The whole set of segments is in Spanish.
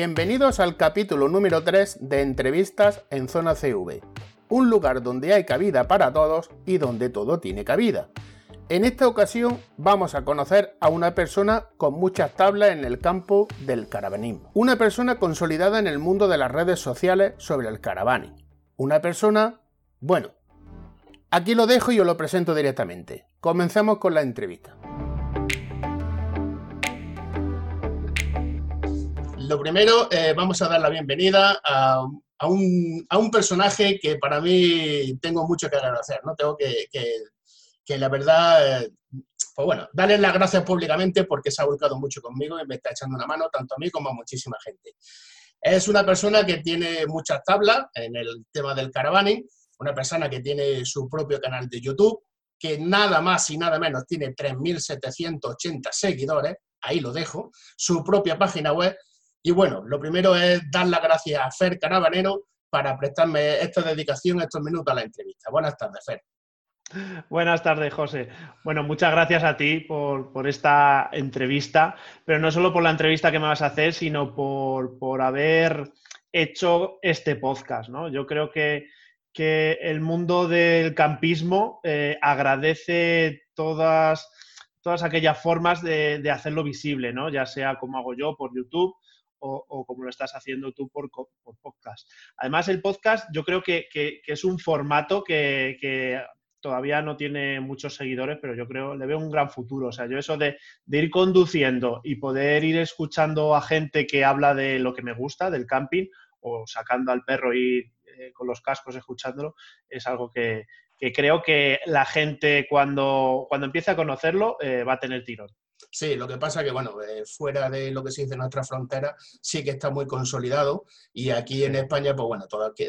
Bienvenidos al capítulo número 3 de Entrevistas en Zona CV, un lugar donde hay cabida para todos y donde todo tiene cabida. En esta ocasión vamos a conocer a una persona con muchas tablas en el campo del caravanismo. Una persona consolidada en el mundo de las redes sociales sobre el caravaning. Una persona, bueno, aquí lo dejo y os lo presento directamente. Comencemos con la entrevista. Lo primero, eh, vamos a dar la bienvenida a, un, personaje que para mí tengo mucho que agradecer, ¿no? Tengo que, que, la verdad, eh, pues bueno, darle las gracias públicamente porque se ha volcado mucho conmigo y me está echando una mano tanto a mí como a muchísima gente. Es una persona que tiene muchas tablas en el tema del caravaning, una persona que tiene su propio canal de YouTube, que nada más y nada menos tiene 3.780 seguidores, ahí lo dejo, su propia página web y bueno, lo primero es dar las gracias a Fer Carabanero para prestarme esta dedicación, estos minutos a la entrevista. Buenas tardes, Fer. Buenas tardes, José. Bueno, muchas gracias a ti por, esta entrevista, pero no solo por la entrevista que me vas a hacer, sino por, haber hecho este podcast. ¿no? Yo creo que, el mundo del campismo eh, agradece todas, todas aquellas formas de, de, hacerlo visible, ¿no? ya sea como hago yo por YouTube o, como lo estás haciendo tú por, podcast. Además, el podcast yo creo que, es un formato que, todavía no tiene muchos seguidores, pero yo creo le veo un gran futuro. O sea, yo eso de, ir conduciendo y poder ir escuchando a gente que habla de lo que me gusta, del camping, o sacando al perro y eh, con los cascos escuchándolo, es algo que, creo que la gente cuando, cuando empiece a conocerlo eh, va a tener tirón. Sí, lo que pasa que, bueno, eh, fuera de lo que se dice en nuestra frontera, sí que está muy consolidado y aquí en España, pues bueno,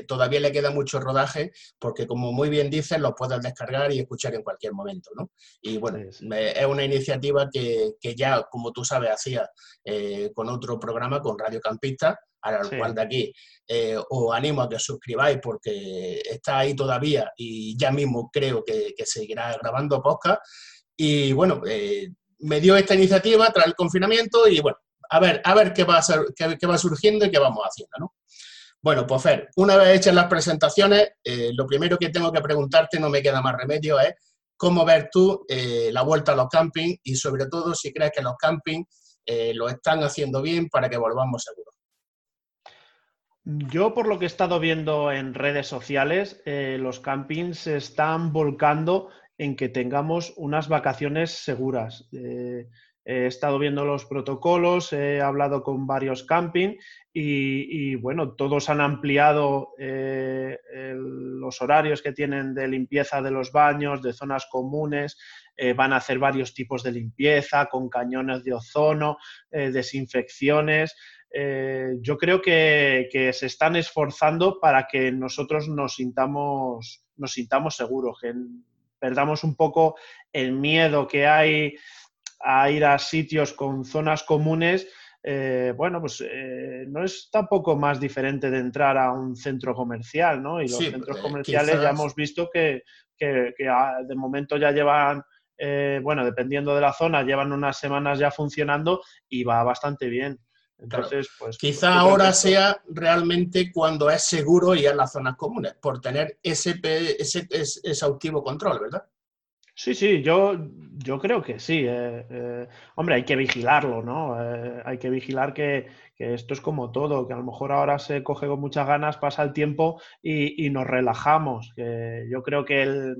todavía le queda mucho rodaje porque, como muy bien dices, lo puedes descargar y escuchar en cualquier momento, ¿no? Y bueno, es una iniciativa que, ya, como tú sabes, hacía eh, con otro programa, con Radio Campista, al cual de aquí eh, os animo a que os suscribáis porque está ahí todavía y ya mismo creo que, que seguirá grabando podcast. Y bueno, eh, me dio esta iniciativa tras el confinamiento y bueno, a ver, a ver qué va, qué, va surgiendo y qué vamos haciendo, ¿no? Bueno, pues Fer, una vez hechas las presentaciones, eh, lo primero que tengo que preguntarte, no me queda más remedio, es cómo ver tú eh, la vuelta a los campings y sobre todo si crees que los campings eh, lo están haciendo bien para que volvamos seguros. Yo, por lo que he estado viendo en redes sociales, los campings se están volcando en que tengamos unas vacaciones seguras. Eh, he estado viendo los protocolos, he hablado con varios camping y, bueno, todos han ampliado eh, los horarios que tienen de limpieza de los baños, de zonas comunes, eh, van a hacer varios tipos de limpieza con cañones de ozono, desinfecciones. yo creo que, se están esforzando para que nosotros nos sintamos, nos sintamos seguros, perdamos un poco el miedo que hay a ir a sitios con zonas comunes, eh, bueno, pues eh, no es tampoco más diferente de entrar a un centro comercial, ¿no? Y los centros eh, comerciales ya hemos visto que, de momento ya llevan, bueno, dependiendo de la zona, llevan unas semanas ya funcionando y va bastante bien. Entonces, pues. Quizá ahora sea realmente cuando es seguro ir a las zonas comunes, por tener ese, ese, ese exhaustivo control, ¿verdad? Sí, sí, yo, yo creo que sí. Eh, eh, hombre, hay que vigilarlo, ¿no? Eh, hay que vigilar que, esto es como todo, que a lo mejor ahora se coge con muchas ganas, pasa el tiempo y, nos relajamos. yo creo que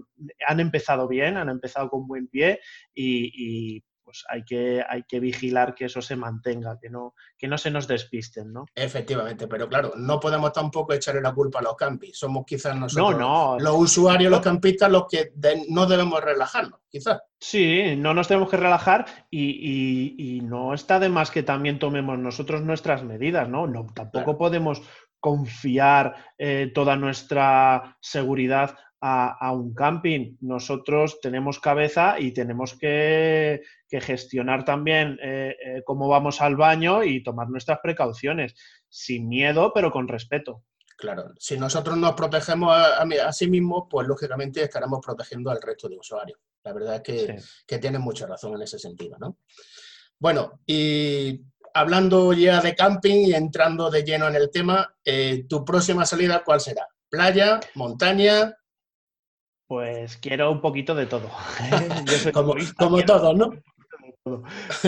han empezado bien, han empezado con buen pie y pues hay que, hay que vigilar que eso se mantenga, que no, que no se nos despisten, ¿no? Efectivamente, pero claro, no podemos tampoco echarle la culpa a los campis. Somos quizás nosotros, los usuarios, los campistas, los que no debemos relajarnos, quizás. Sí, no nos tenemos que relajar y, no está de más que también tomemos nosotros nuestras medidas, ¿no? no tampoco podemos confiar eh, toda nuestra seguridad a, un camping. Nosotros tenemos cabeza y tenemos que, gestionar también eh, eh, cómo vamos al baño y tomar nuestras precauciones, sin miedo, pero con respeto. Claro, si nosotros nos protegemos a, sí mismos, pues lógicamente estaremos protegiendo al resto de usuarios. La verdad es que, que tienes mucha razón en ese sentido, ¿no? Bueno, y hablando ya de camping y entrando de lleno en el tema, eh, ¿tu próxima salida cuál será? ¿Playa? ¿Montaña? Pues quiero un poquito de todo. como, como todo, ¿no?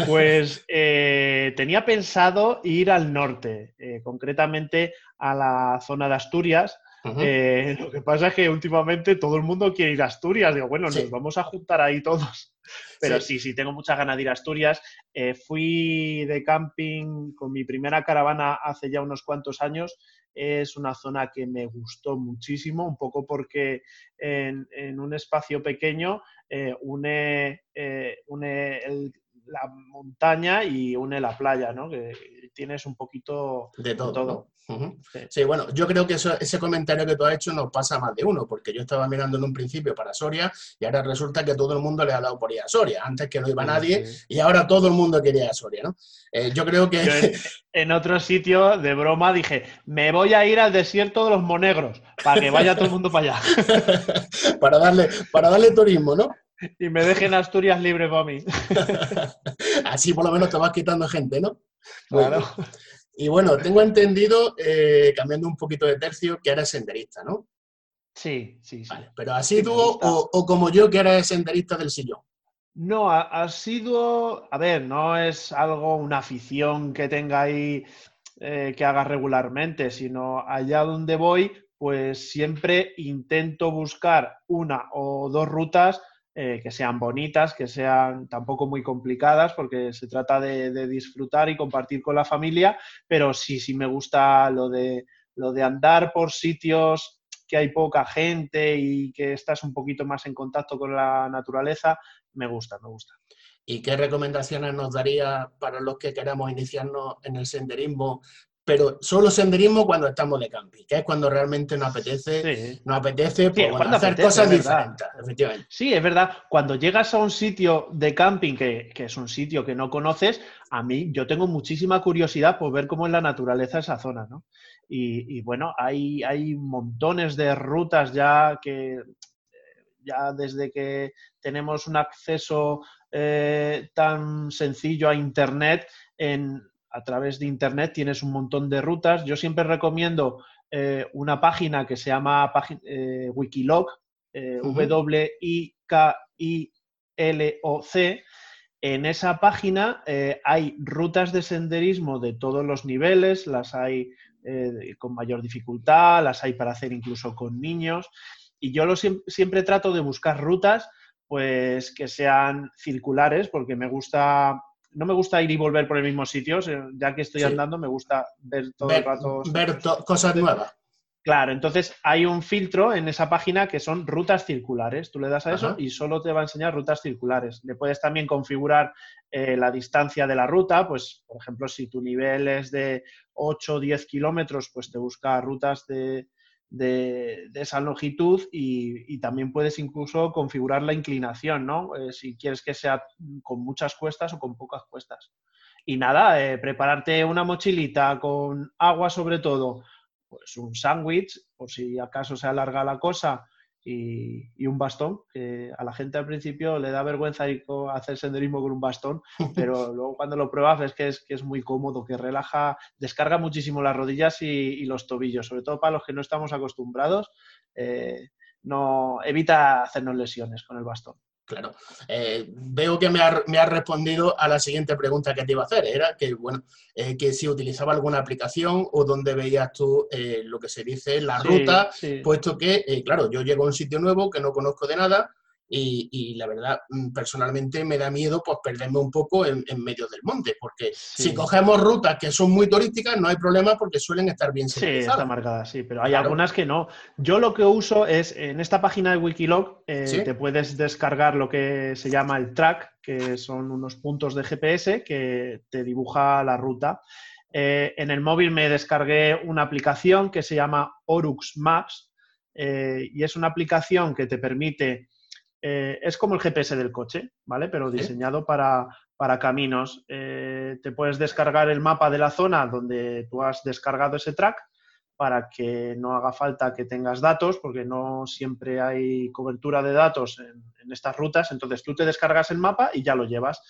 Pues eh, tenía pensado ir al norte, eh, concretamente a la zona de Asturias. Eh, lo que pasa es que últimamente todo el mundo quiere ir a Asturias. Digo, bueno, nos vamos a juntar ahí todos. Pero sí, sí, tengo muchas ganas de ir a Asturias. fui de camping con mi primera caravana hace ya unos cuantos años. Es una zona que me gustó muchísimo, un poco porque en, un espacio pequeño une, une el, la montaña y une la playa, ¿no? Que tienes un poquito de todo. sí. bueno, yo creo que ese comentario que tú has hecho nos pasa más de uno, porque yo estaba mirando en un principio para Soria y ahora resulta que todo el mundo le ha dado por ir a Soria. Antes que no iba nadie y ahora todo el mundo quería ir a Soria, ¿no? Eh, yo creo que... en, otro sitio, de broma, dije, me voy a ir al desierto de los monegros para que vaya todo el mundo para allá. para, darle, para darle turismo, ¿no? Y me dejen Asturias libre para mí. Así por lo menos te vas quitando gente, ¿no? Claro. Y bueno, tengo entendido, eh, cambiando un poquito de tercio, que eres senderista, ¿no? Sí, sí, sí. pero ¿has sido o, como yo que eres senderista del sillón? No, ha, sido, a ver, no es algo, una afición que tenga ahí, eh, que haga regularmente, sino allá donde voy, pues siempre intento buscar una o dos rutas eh, que sean bonitas, que sean tampoco muy complicadas, porque se trata de, disfrutar y compartir con la familia, pero sí, sí me gusta lo de, lo de andar por sitios que hay poca gente y que estás un poquito más en contacto con la naturaleza, me gusta, me gusta. ¿Y qué recomendaciones nos daría para los que queramos iniciarnos en el senderismo pero solo senderismo cuando estamos de camping, que es cuando realmente nos apetece, nos apetece pues, hacer cosas diferentes, efectivamente. Sí, es verdad. Cuando llegas a un sitio de camping, que, es un sitio que no conoces, a mí yo tengo muchísima curiosidad por ver cómo es la naturaleza esa zona, ¿no? Y, bueno, hay, hay montones de rutas ya que ya desde que tenemos un acceso eh, tan sencillo a Internet, en, a través de Internet tienes un montón de rutas. Yo siempre recomiendo eh, una página que se llama eh, Wikilog, eh, W-I-K-I-L-O-C. En esa página hay rutas de senderismo de todos los niveles, las hay con mayor dificultad, las hay para hacer incluso con niños. Y yo lo, siempre trato de buscar rutas pues que sean circulares, porque me gusta no me gusta ir y volver por el mismo sitio, ya que estoy andando, me gusta ver todo el rato. Ver cosas nuevas. Claro, entonces hay un filtro en esa página que son rutas circulares. Tú le das a eso y solo te va a enseñar rutas circulares. Le puedes también configurar eh, la distancia de la ruta, pues por ejemplo, si tu nivel es de 8 o 10 kilómetros, pues te busca rutas de, de, esa longitud y, también puedes incluso configurar la inclinación, ¿no? Eh, si quieres que sea con muchas cuestas o con pocas cuestas. Y nada, eh, prepararte una mochilita con agua sobre todo, pues un sándwich, por si acaso se alarga la cosa, y, un bastón, que a la gente al principio le da vergüenza ir a hacer senderismo con un bastón, pero luego cuando lo pruebas ves que es, que es muy cómodo, que relaja, descarga muchísimo las rodillas y, los tobillos, sobre todo para los que no estamos acostumbrados, eh, no evita hacernos lesiones con el bastón. Claro. Eh, veo que me ha, me respondido a la siguiente pregunta que te iba a hacer. Era que, bueno, eh, que si utilizaba alguna aplicación o dónde veías tú eh, lo que se dice la ruta, puesto que, claro, yo llego a un sitio nuevo que no conozco de nada y, la verdad, mm, personalmente me da miedo pues perderme un poco en, medio del monte, porque si cogemos rutas que son muy turísticas no hay problema porque suelen estar bien Sí, está marcada, sí, pero hay algunas que no. Yo lo que uso es, en esta página de Wikilog, eh, te puedes descargar lo que se llama el track, que son unos puntos de GPS que te dibuja la ruta. Eh, en el móvil me descargué una aplicación que se llama Orux Maps eh, y es una aplicación que te permite eh, es como el GPS del coche, ¿vale? Pero diseñado para, caminos. Eh, te puedes descargar el mapa de la zona donde tú has descargado ese track para que no haga falta que tengas datos, porque no siempre hay cobertura de datos en, estas rutas. Entonces tú te descargas el mapa y ya lo llevas.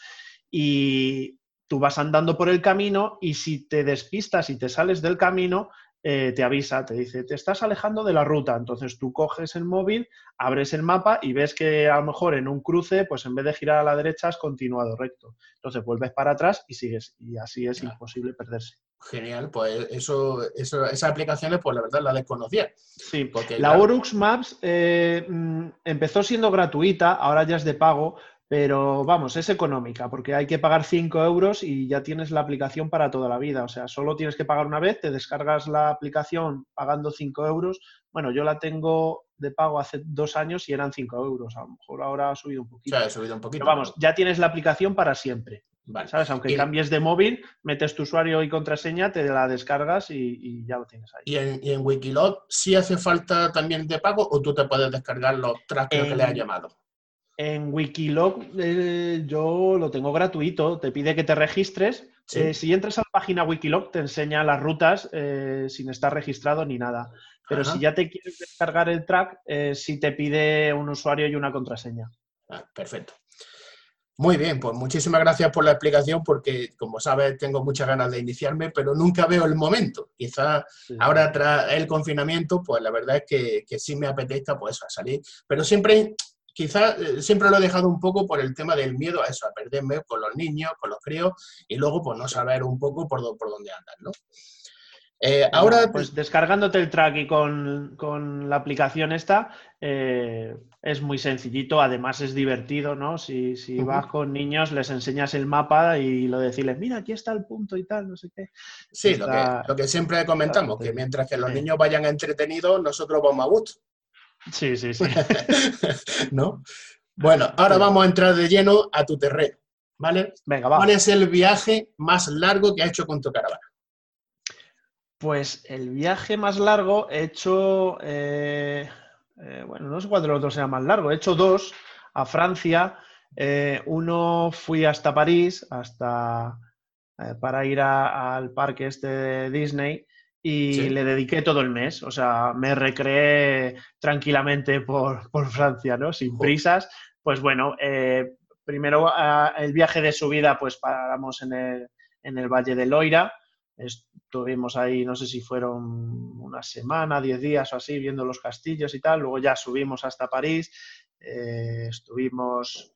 Y tú vas andando por el camino y si te despistas y te sales del camino, eh, te avisa, te dice, te estás alejando de la ruta. Entonces tú coges el móvil, abres el mapa y ves que a lo mejor en un cruce, pues en vez de girar a la derecha, has continuado recto. Entonces vuelves para atrás y sigues. Y así es imposible perderse. Genial, pues eso, eso, esas aplicaciones, pues la verdad la desconocía. Sí, porque la Urux Maps eh, mm, empezó siendo gratuita, ahora ya es de pago, pero vamos, es económica porque hay que pagar 5 euros y ya tienes la aplicación para toda la vida. O sea, solo tienes que pagar una vez, te descargas la aplicación pagando 5 euros. Bueno, yo la tengo de pago hace dos años y eran 5 euros. A lo mejor ahora ha subido un poquito. ha subido un poquito. Pero vamos, ya tienes la aplicación para siempre. ¿Sabes? Aunque cambies de móvil, metes tu usuario y contraseña, te la descargas y, ya lo tienes ahí. ¿Y en, y Wikilog sí hace falta también de pago o tú te puedes descargar los tracks que le has llamado? En Wikilog eh, yo lo tengo gratuito, te pide que te registres. Eh, si entras a la página Wikilog te enseña las rutas eh, sin estar registrado ni nada. Pero si ya te quieres descargar el track, sí te pide un usuario y una contraseña. Ah, perfecto. Muy bien, pues muchísimas gracias por la explicación porque, como sabes, tengo muchas ganas de iniciarme, pero nunca veo el momento. Quizás ahora tras el confinamiento, pues la verdad es que, que sí me apetezca pues salir, pero siempre quizás eh, siempre lo he dejado un poco por el tema del miedo a eso, a perderme con los niños, con los críos y luego pues no saber un poco por, por dónde andan, ¿no? Eh, ahora, pues descargándote el track y con, la aplicación esta, eh, es muy sencillito, además es divertido, ¿no? Si, vas con niños, les enseñas el mapa y lo decirles, mira, aquí está el punto y tal, no sé qué. Sí, lo, que, siempre comentamos, que mientras que los niños vayan entretenidos, nosotros vamos a gusto. Sí, sí, sí. ¿No? Bueno, ahora vamos a entrar de lleno a tu terreno, ¿vale? Venga, va. ¿Cuál es el viaje más largo que has hecho con tu caravana? Pues el viaje más largo he hecho, eh, eh, bueno, no sé cuál de los dos sea más largo, he hecho dos a Francia. Eh, uno fui hasta París, hasta para ir al parque este de Disney y le dediqué todo el mes. O sea, me recreé tranquilamente por, Francia, ¿no? Sin prisas. Pues bueno, eh, primero el viaje de subida, pues paramos en el, en el Valle de Loira. Estuvimos ahí, no sé si fueron una semana, diez días o así, viendo los castillos y tal. Luego ya subimos hasta París. Eh, estuvimos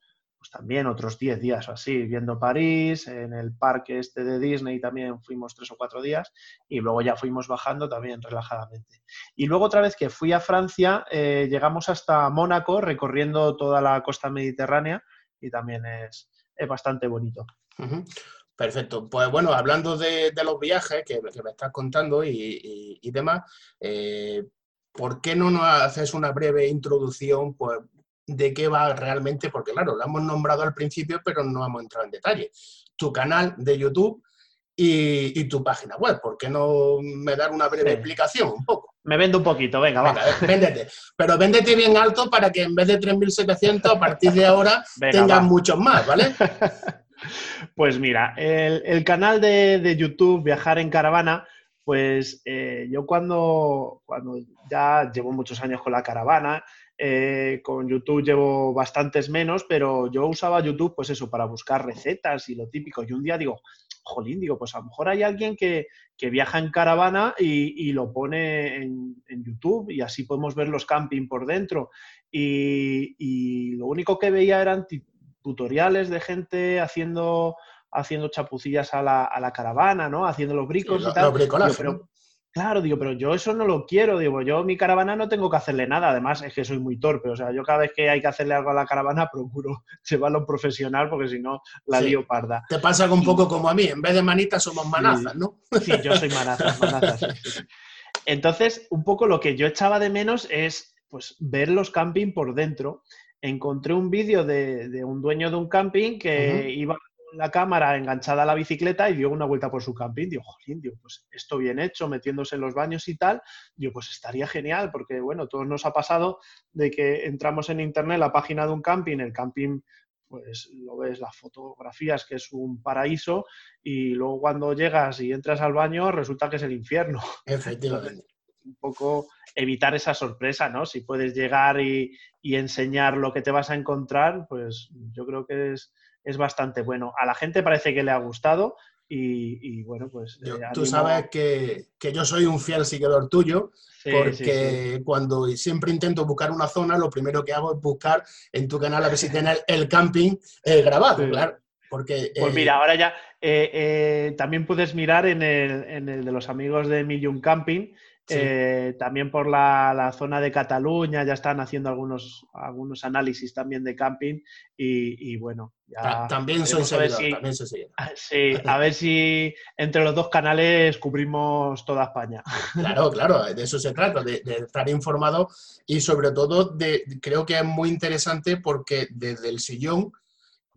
pues también otros 10 días o así, viendo París, en el parque este de Disney también fuimos tres o cuatro días y luego ya fuimos bajando también relajadamente. Y luego otra vez que fui a Francia, eh, llegamos hasta Mónaco recorriendo toda la costa mediterránea y también es, bastante bonito. Perfecto. Pues bueno, hablando de, los viajes que, me estás contando y, demás, eh, ¿por qué no nos haces una breve introducción pues, de qué va realmente, porque claro, lo hemos nombrado al principio, pero no hemos entrado en detalle. Tu canal de YouTube y, tu página web, ¿por qué no me dar una breve explicación un poco? Me vendo un poquito, venga, va. véndete. Pero véndete bien alto para que en vez de 3.700, a partir de ahora tengas muchos más, ¿vale? Pues mira, el, canal de, YouTube Viajar en Caravana, pues eh, yo cuando, cuando ya llevo muchos años con la caravana, eh, con YouTube llevo bastantes menos, pero yo usaba YouTube, pues eso, para buscar recetas y lo típico. Y un día digo, jolín, digo, pues a lo mejor hay alguien que, viaja en caravana y, lo pone en, YouTube y así podemos ver los camping por dentro. Y, lo único que veía eran tutoriales de gente haciendo haciendo chapucillas a la, caravana, ¿no? Haciendo los bricos y tal. Claro, digo, pero yo eso no lo quiero, digo, yo mi caravana no tengo que hacerle nada, además es que soy muy torpe, o sea, yo cada vez que hay que hacerle algo a la caravana procuro llevarlo profesional porque si no la lío parda. Te pasa un poco como a mí, en vez de manitas somos manazas, ¿no? Sí, yo soy manazas, manazas. Entonces, un poco lo que yo echaba de menos es pues ver los camping por dentro. Encontré un vídeo de, un dueño de un camping que iba la cámara enganchada a la bicicleta y dio una vuelta por su camping. Digo, jolín, digo, pues esto bien hecho, metiéndose en los baños y tal. Digo, pues estaría genial, porque bueno, todos nos ha pasado de que entramos en internet, la página de un camping, el camping, pues lo ves, las fotografías, que es un paraíso, y luego cuando llegas y entras al baño, resulta que es el infierno. Efectivamente. un poco evitar esa sorpresa, ¿no? Si puedes llegar y, y enseñar lo que te vas a encontrar, pues yo creo que es es bastante bueno. A la gente parece que le ha gustado y, bueno, pues... Eh, tú sabes que, yo soy un fiel seguidor tuyo, porque cuando siempre intento buscar una zona, lo primero que hago es buscar en tu canal a ver si tienes el camping eh, grabado, claro. Porque, pues mira, ahora ya también puedes mirar en el, en el, de los amigos de Million Camping, eh, también por la, zona de Cataluña ya están haciendo algunos, algunos análisis también de camping y, bueno, ya también soy seguidor, también Sí, a ver si entre los dos canales cubrimos toda España. Claro, claro, de eso se trata, de, estar informado y sobre todo de, creo que es muy interesante porque desde el sillón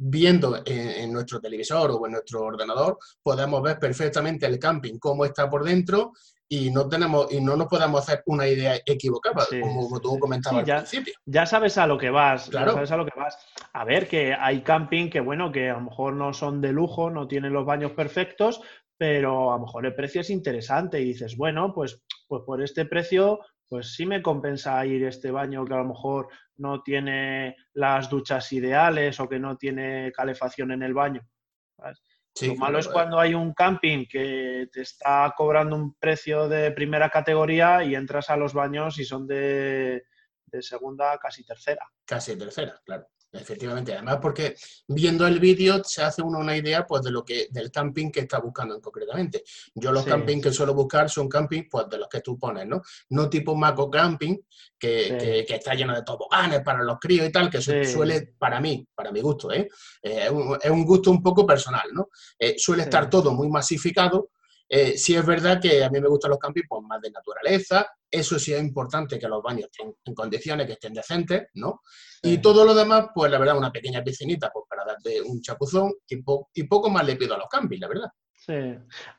viendo en, nuestro televisor o en nuestro ordenador, podemos ver perfectamente el camping, cómo está por dentro y no tenemos y no nos podemos hacer una idea equivocada, como, tú comentabas al principio. Ya sabes a lo que vas, claro. sabes a lo que vas. A ver, que hay camping que, bueno, que a lo mejor no son de lujo, no tienen los baños perfectos, pero a lo mejor el precio es interesante y dices, bueno, pues, pues por este precio, pues sí me compensa ir este baño que a lo mejor no tiene las duchas ideales o que no tiene calefacción en el baño. ¿sabes? Lo malo es cuando hay un camping que te está cobrando un precio de primera categoría y entras a los baños y son de, de segunda, casi tercera. Casi tercera, claro. Efectivamente, además porque viendo el vídeo se hace uno una idea pues de lo que del camping que está buscando en concretamente. Yo los campings que suelo buscar son campings pues de los que tú pones, ¿no? No tipo Maco Camping, que, está lleno de toboganes para los críos y tal, que suele, para mí, para mi gusto, ¿eh? eh es, un, gusto un poco personal, ¿no? Eh, suele estar todo muy masificado, eh, sí es verdad que a mí me gustan los campings pues, más de naturaleza, eso sí es importante que los baños estén en condiciones que estén decentes, ¿no? Y todo lo demás, pues la verdad, una pequeña piscinita pues, para darte un chapuzón y, y poco más le pido a los campings, la verdad. Sí.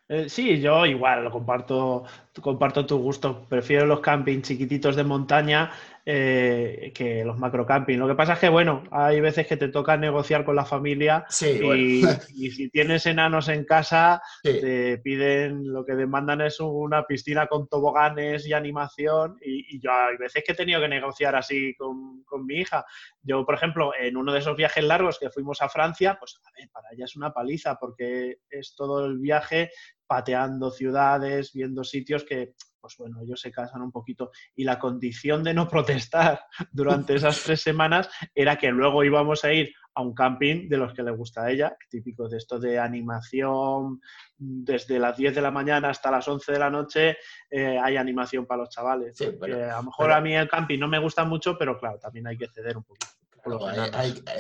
Eh, sí, yo igual lo comparto, comparto tu gusto. Prefiero los campings chiquititos de montaña eh, que los macrocamping. Lo que pasa es que, bueno, hay veces que te toca negociar con la familia y, si tienes enanos en casa, te piden, lo que demandan es una piscina con toboganes y animación y, yo hay veces que he tenido que negociar así con, con, mi hija. Yo, por ejemplo, en uno de esos viajes largos que fuimos a Francia, pues a ver, para ella es una paliza porque es todo el viaje pateando ciudades, viendo sitios que pues bueno, ellos se casan un poquito. Y la condición de no protestar durante esas tres semanas era que luego íbamos a ir a un camping de los que le gusta a ella, típico de esto de animación, desde las 10 de la mañana hasta las 11 de la noche eh, hay animación para los chavales. a lo mejor a mí el camping no me gusta mucho, pero claro, también hay que ceder un poquito.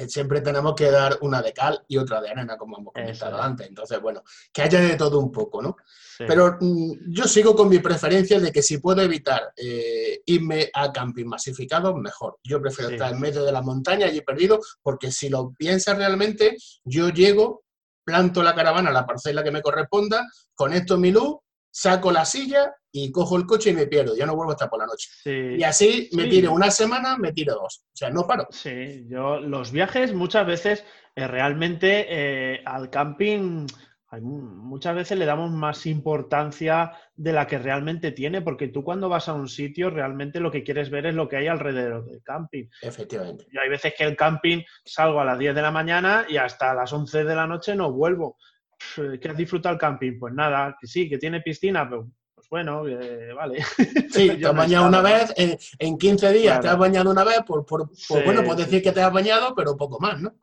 Siempre tenemos que dar una de cal y otra de arena, como hemos comentado antes. Entonces, bueno, que haya de todo un poco, ¿no? Pero mm, yo sigo con mi preferencia de que si puedo evitar eh, irme a camping masificado, mejor. Yo prefiero estar en medio de la montaña allí perdido, porque si lo piensas realmente, yo llego, planto la caravana la parcela que me corresponda, conecto mi luz, saco la silla y cojo el coche y me pierdo, ya no vuelvo hasta por la noche. Y así me tiro una semana, me tiro dos. O sea, no paro. Sí, yo los viajes muchas veces eh, realmente eh, al camping muchas veces le damos más importancia de la que realmente tiene, porque tú cuando vas a un sitio realmente lo que quieres ver es lo que hay alrededor del camping. Efectivamente. Y hay veces que el camping salgo a las 10 de la mañana y hasta las 11 de la noche no vuelvo. ¿Qué has disfrutado el camping? Pues nada, que sí, que tiene piscina, pero pues bueno, vale. Sí, te has bañado una vez, en, 15 días te has bañado una vez, por, por, bueno, puedes decir que te has bañado, pero poco más, ¿no?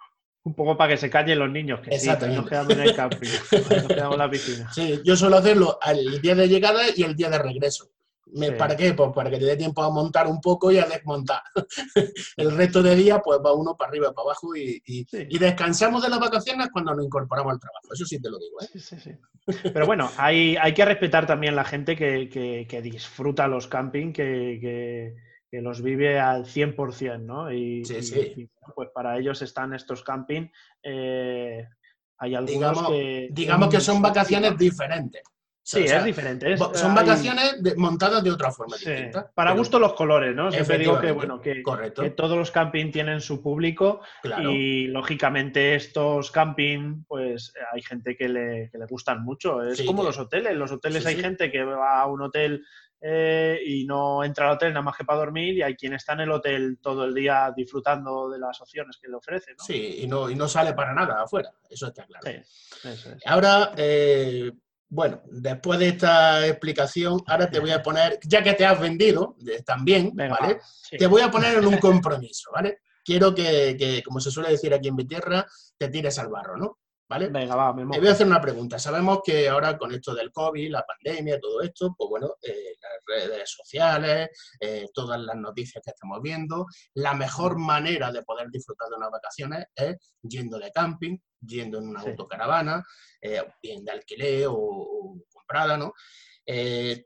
Un poco para que se callen los niños, que sí, nos quedamos en el camping, nos quedamos en la piscina. Sí, yo suelo hacerlo el día de llegada y el día de regreso. ¿Para qué? Pues para que te dé tiempo a montar un poco y a desmontar. el resto de día, pues va uno para arriba, para abajo y, descansamos de las vacaciones cuando nos incorporamos al trabajo. Eso sí te lo digo. ¿eh? Pero bueno, hay, hay que respetar también la gente que, disfruta los camping, que, los vive al 100%, ¿no? Y, sí, sí. pues para ellos están estos camping. Eh, hay algunos digamos, que... Digamos que son vacaciones diferentes Sí, es diferente. son vacaciones montadas de otra forma distinta. Para gusto los colores, ¿no? Siempre digo que, bueno, que, todos los camping tienen su público y lógicamente estos camping, pues hay gente que le, gustan mucho. Es como los hoteles. Los hoteles hay gente que va a un hotel eh, y no entra al hotel nada más que para dormir y hay quien está en el hotel todo el día disfrutando de las opciones que le ofrece. ¿no? Sí, y no, y no sale para nada afuera, eso está claro. Sí, eso es. Ahora, eh, bueno, después de esta explicación, ahora te voy a poner, ya que te has vendido también, ¿vale? Te voy a poner en un compromiso, ¿vale? Quiero que, que, como se suele decir aquí en mi tierra, te tires al barro, ¿no? ¿Vale? Venga, va, me Te voy a hacer una pregunta. Sabemos que ahora con esto del COVID, la pandemia, todo esto, pues bueno, eh, las redes sociales, eh, todas las noticias que estamos viendo, la mejor manera de poder disfrutar de unas vacaciones es yendo de camping, yendo en una autocaravana, eh, bien de alquiler o, comprada, ¿no?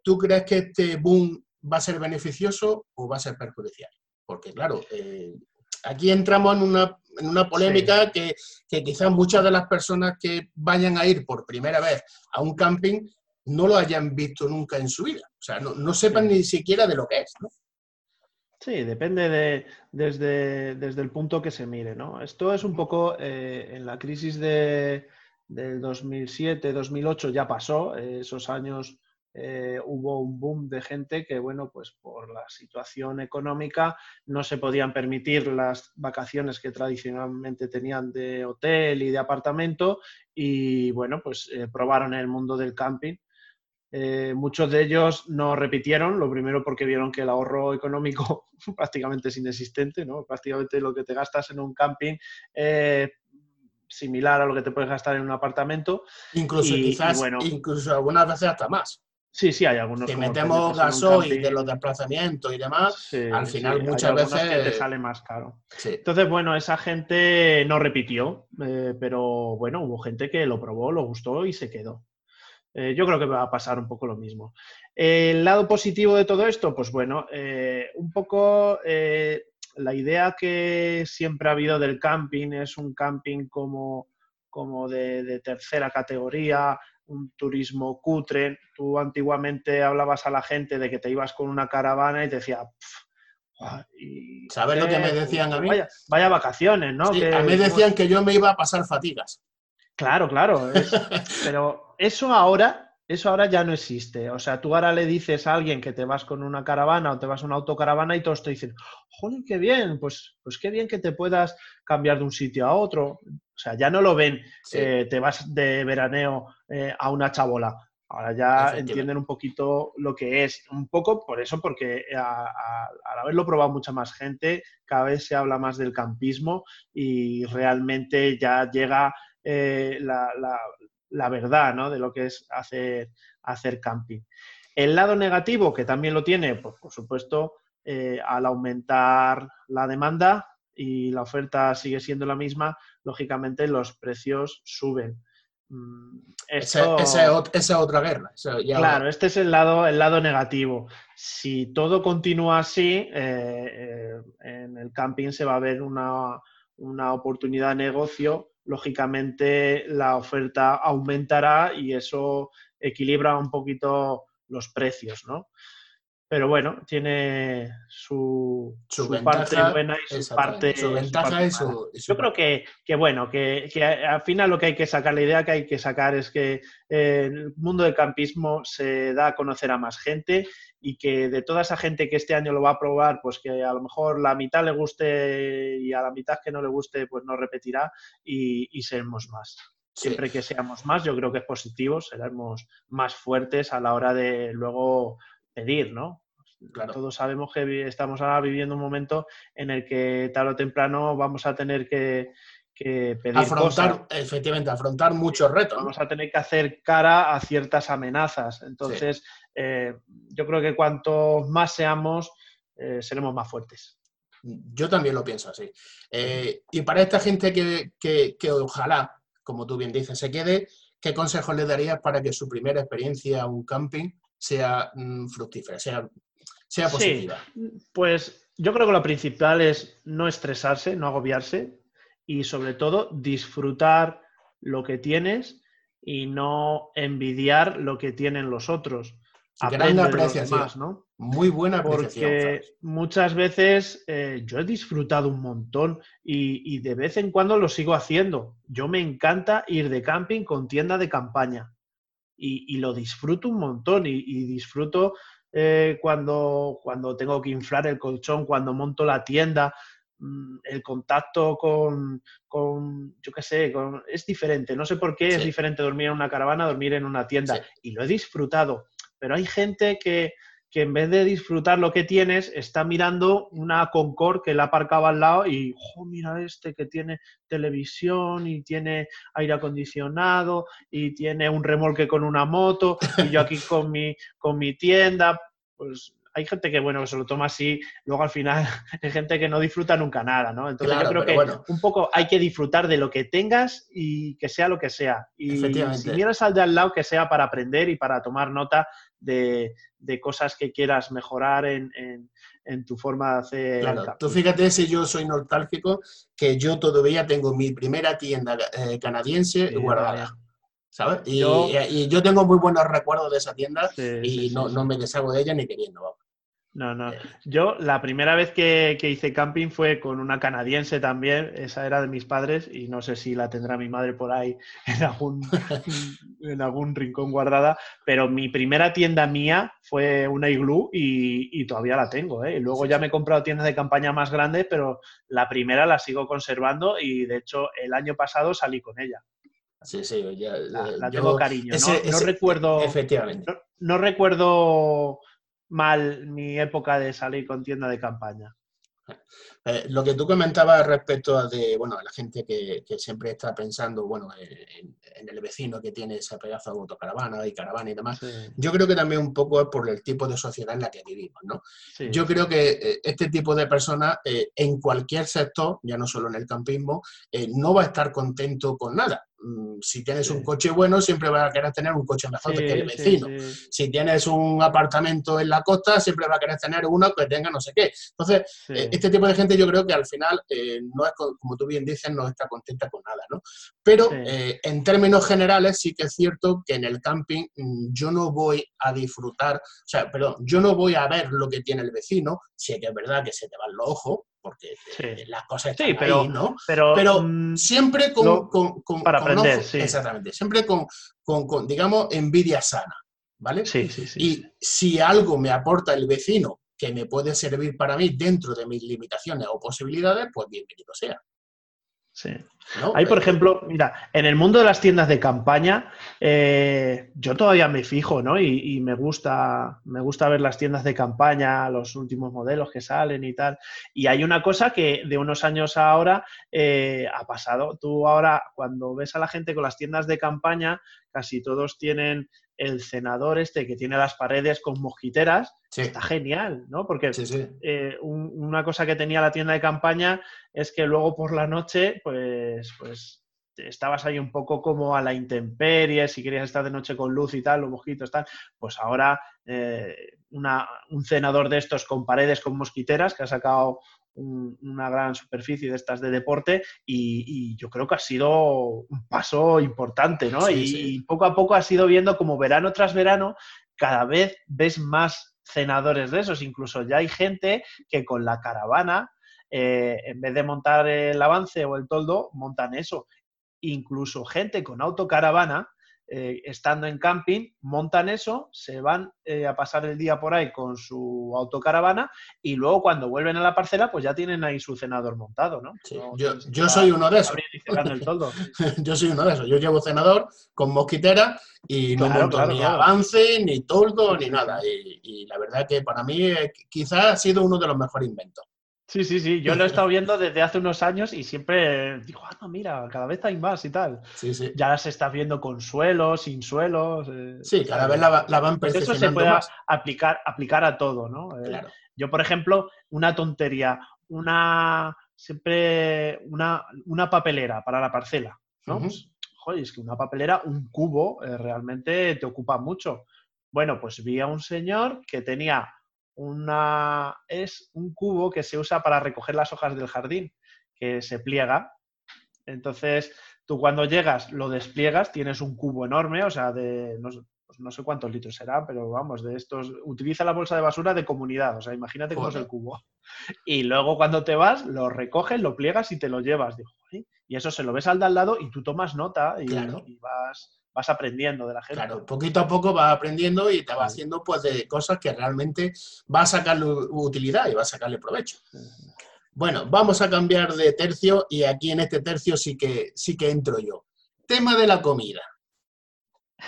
¿Tú crees que este boom va a ser beneficioso o va a ser perjudicial? Porque, claro, aquí entramos en una, en una polémica que, quizás muchas de las personas que vayan a ir por primera vez a un camping no lo hayan visto nunca en su vida. O sea, no, sepan ni siquiera de lo que es, ¿no? Sí, depende de, desde, desde el punto que se mire, ¿no? Esto es un poco eh, en la crisis de, del 2007, 2008 ya pasó, eh, esos años eh, hubo un boom de gente que, bueno, pues por la situación económica no se podían permitir las vacaciones que tradicionalmente tenían de hotel y de apartamento y, bueno, pues eh, probaron el mundo del camping. Eh, muchos de ellos no repitieron, lo primero porque vieron que el ahorro económico prácticamente es inexistente, ¿no? Prácticamente lo que te gastas en un camping similar a lo que te puedes gastar en un apartamento. Incluso quizás, incluso algunas veces hasta más. Sí, sí, hay algunos. Si metemos gasoil de los desplazamientos y demás, al final muchas veces. Que te sale más caro. Entonces, bueno, esa gente no repitió, eh, pero bueno, hubo gente que lo probó, lo gustó y se quedó. Eh, yo creo que va a pasar un poco lo mismo. El lado positivo de todo esto, pues bueno, eh, un poco la idea que siempre ha habido del camping es un camping como, como de tercera categoría, un turismo cutre. Tú antiguamente hablabas a la gente de que te ibas con una caravana y te decía... ¿Sabes lo que me decían a mí? Vaya, vacaciones, ¿no? que, a mí decían que yo me iba a pasar fatigas. Claro, claro. pero eso ahora eso ahora ya no existe. O sea, tú ahora le dices a alguien que te vas con una caravana o te vas a una autocaravana y todos te dicen, joder, qué bien, pues, pues qué bien que te puedas cambiar de un sitio a otro. O sea, ya no lo ven, eh, te vas de veraneo eh, a una chabola. Ahora ya entienden un poquito lo que es. Un poco por eso, porque al haberlo probado mucha más gente, cada vez se habla más del campismo y realmente ya llega eh, la, la verdad ¿no? de lo que es hacer, hacer camping. El lado negativo, que también lo tiene, pues, por supuesto, eh, al aumentar la demanda y la oferta sigue siendo la misma, lógicamente los precios suben. Mm, esa es otra guerra. Claro, este es el lado, el lado negativo. Si todo continúa así, eh, eh, en el camping se va a ver una, una oportunidad de negocio lógicamente la oferta aumentará y eso equilibra un poquito los precios, ¿no? Pero bueno, tiene su, parte buena y su parte. Su ventaja su, Yo creo que, bueno, que, al final lo que hay que sacar, la idea que hay que sacar es que eh, el mundo del campismo se da a conocer a más gente y que de toda esa gente que este año lo va a probar, pues que a lo mejor la mitad le guste y a la mitad que no le guste, pues no repetirá y, seremos más. Siempre que seamos más, yo creo que es positivo, seremos más fuertes a la hora de luego pedir, ¿no? Todos sabemos que estamos ahora viviendo un momento en el que tarde o temprano vamos a tener que, pedir afrontar, efectivamente, afrontar muchos retos. Vamos a tener que hacer cara a ciertas amenazas. Entonces, eh, yo creo que cuanto más seamos, eh, seremos más fuertes. Yo también lo pienso así. Eh, y para esta gente que, que, ojalá, como tú bien dices, se quede, ¿qué consejos le darías para que su primera experiencia a un camping sea mm, fructífera, sea sea positiva. pues yo creo que lo principal es no estresarse, no agobiarse y sobre todo disfrutar lo que tienes y no envidiar lo que tienen los otros. Aprende de los demás, ¿no? Muy buena apreciación. Porque muchas veces eh, yo he disfrutado un montón y, de vez en cuando lo sigo haciendo. Yo me encanta ir de camping con tienda de campaña y, lo disfruto un montón y, disfruto eh, cuando, cuando tengo que inflar el colchón, cuando monto la tienda, mm, el contacto con, yo qué sé, es diferente. No sé por qué es diferente dormir en una caravana, dormir en una tienda. Y lo he disfrutado. Pero hay gente que, que en vez de disfrutar lo que tienes, está mirando una Concord que la aparcaba al lado y, oh, mira este que tiene televisión y tiene aire acondicionado y tiene un remolque con una moto y yo aquí con mi, con mi tienda, pues hay gente que, bueno, se lo toma así, luego al final hay gente que no disfruta nunca nada, ¿no? Entonces yo creo que un poco hay que disfrutar de lo que tengas y que sea lo que sea. Y si miras al de al lado, que sea para aprender y para tomar nota de, cosas que quieras mejorar en, tu forma de hacer. Claro, tú fíjate si yo soy nostálgico, que yo todavía tengo mi primera tienda eh, canadiense guardada. ¿Sabes? Y yo, tengo muy buenos recuerdos de esa tienda y no, no, me deshago de ella ni queriendo. No, no. Yo la primera vez que, hice camping fue con una canadiense también, esa era de mis padres y no sé si la tendrá mi madre por ahí en algún, en algún rincón guardada, pero mi primera tienda mía fue una iglú y, todavía la tengo. ¿eh? luego ya me he comprado tiendas de campaña más grandes, pero la primera la sigo conservando y de hecho el año pasado salí con ella. Sí, sí, ya, la, tengo cariño. no, recuerdo. Efectivamente. no recuerdo mal mi época de salir con tienda de campaña. Eh, lo que tú comentabas respecto a, de, bueno, a la gente que, siempre está pensando bueno, en, el vecino que tiene esa pedazo de autocaravana y caravana y demás, yo creo que también un poco es por el tipo de sociedad en la que vivimos. ¿no? Yo creo que eh, este tipo de personas eh, en cualquier sector, ya no solo en el campismo, no va a estar contento con nada. Mm, si tienes un coche bueno, siempre vas a querer tener un coche mejor que el vecino. si tienes un apartamento en la costa, siempre vas a querer tener uno que tenga no sé qué. Entonces, eh, este tipo de gente yo creo que al final, eh, no es, como tú bien dices, no está contenta con nada, ¿no? Pero eh, en términos generales sí que es cierto que en el camping mm, yo no voy a disfrutar, o sea, perdón, yo no voy a ver lo que tiene el vecino, si es que es verdad que se te van los ojos, porque las cosas están pero, ahí, ¿no? Pero, mm, siempre con, Para aprender, sí. Exactamente, siempre con, con, digamos, envidia sana, ¿vale? Sí, sí, sí. Y si algo me aporta el vecino que me puede servir para mí dentro de mis limitaciones o posibilidades, pues bienvenido sea. Sí. Ahí, por ejemplo, mira, en el mundo de las tiendas de campaña, eh, yo todavía me fijo, ¿no? Y, me gusta, me gusta ver las tiendas de campaña, los últimos modelos que salen y tal. Y hay una cosa que de unos años a ahora eh, ha pasado. Tú ahora, cuando ves a la gente con las tiendas de campaña, casi todos tienen el cenador este que tiene las paredes con mosquiteras, está genial, ¿no? Porque eh, una cosa que tenía la tienda de campaña es que luego por la noche, pues, pues estabas ahí un poco como a la intemperie, si querías estar de noche con luz y tal, los mosquitos tal, pues ahora eh, un cenador de estos con paredes con mosquiteras que ha sacado una gran superficie de estas de deporte y, yo creo que ha sido un paso importante, ¿no? y, poco a poco has ido viendo como verano tras verano cada vez ves más cenadores de esos, incluso ya hay gente que con la caravana, eh, en vez de montar el avance o el toldo, montan eso. Incluso gente con autocaravana eh, estando en camping, montan eso, se van eh, a pasar el día por ahí con su autocaravana y luego cuando vuelven a la parcela, pues ya tienen ahí su cenador montado, ¿no? yo, soy uno de esos. yo soy uno de esos. Yo llevo cenador con mosquitera y no monto ni avance, ni toldo, ni nada. Y, y, la verdad que para mí eh, quizás ha sido uno de los mejores inventos. Sí, sí, sí. Yo lo he estado viendo desde hace unos años y siempre digo, ah, no, mira, cada vez hay más y tal. Sí, sí. Ya las estás viendo con suelos, sin suelos. Eh, sí, cada vez la, van perfeccionando Eso se puede Aplicar, aplicar a todo, ¿no? Eh, yo, por ejemplo, una tontería, una siempre una, una papelera para la parcela, ¿no? Pues, joder, es que una papelera, un cubo, eh, realmente te ocupa mucho. Bueno, pues vi a un señor que tenía una, es un cubo que se usa para recoger las hojas del jardín, que se pliega. Entonces, Tú cuando llegas lo despliegas, tienes un cubo enorme, o sea, de no, pues no sé cuántos litros será, pero vamos, de estos, utiliza la bolsa de basura de comunidad, o sea, imagínate cómo es el cubo. Y luego cuando te vas, lo recoges, lo pliegas y te lo llevas. y eso se lo ves al de al lado y tú tomas nota y, vas, vas aprendiendo de la gente. Claro, poquito a poco vas aprendiendo y te vas haciendo pues de cosas que realmente vas a sacarle utilidad y vas a sacarle provecho. Bueno, vamos a cambiar de tercio y aquí en este tercio sí que, sí que entro yo. Tema de la comida.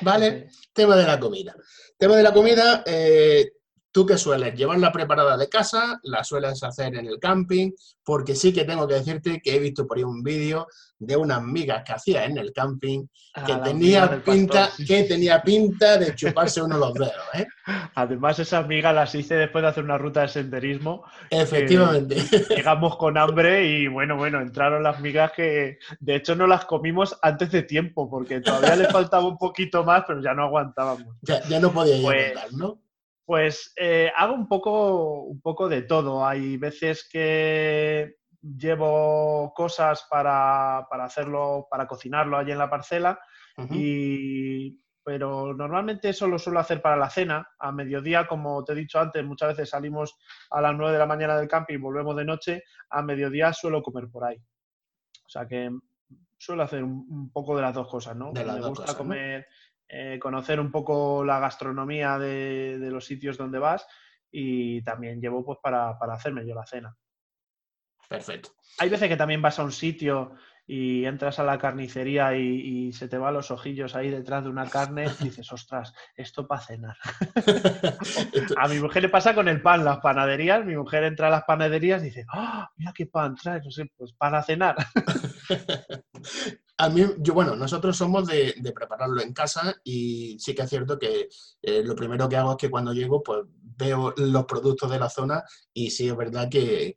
¿Vale? Tema de la comida. Tema de la comida, eh, ¿Tú qué sueles? ¿Llevarla preparada de casa? ¿La sueles hacer en el camping? Porque sí que tengo que decirte que he visto por ahí un vídeo de unas migas que hacía en el camping que, ah, tenía pinta, que tenía pinta de chuparse uno los dedos. ¿eh? Además, esas migas las hice después de hacer una ruta de senderismo. Efectivamente. llegamos con hambre y bueno, bueno, entraron las migas que de hecho no las comimos antes de tiempo porque todavía le faltaba un poquito más, pero ya no aguantábamos. Ya, no podía pues, ¿no? Pues eh, hago un poco, un poco de todo. Hay veces que llevo cosas para, hacerlo, para cocinarlo allí en la parcela, pero normalmente eso lo suelo hacer para la cena. A mediodía, como te he dicho antes, muchas veces salimos a las 9 de la mañana del camping y volvemos de noche. A mediodía suelo comer por ahí. O sea que suelo hacer un, poco de las dos cosas, ¿no? Me gusta comer. Eh, conocer un poco la gastronomía de, los sitios donde vas y también llevo pues para, hacerme yo la cena. Perfecto. Hay veces que también vas a un sitio y entras a la carnicería y, se te van los ojillos ahí detrás de una carne y dices, ostras, esto para cenar. a mi mujer le pasa con el pan, las panaderías, mi mujer entra a las panaderías y dice, ¡Ah, mira qué pan trae, no sé, pues para cenar. A mí, yo, bueno, nosotros somos de, prepararlo en casa y sí que es cierto que eh, lo primero que hago es que cuando llego, pues veo los productos de la zona y sí es verdad que,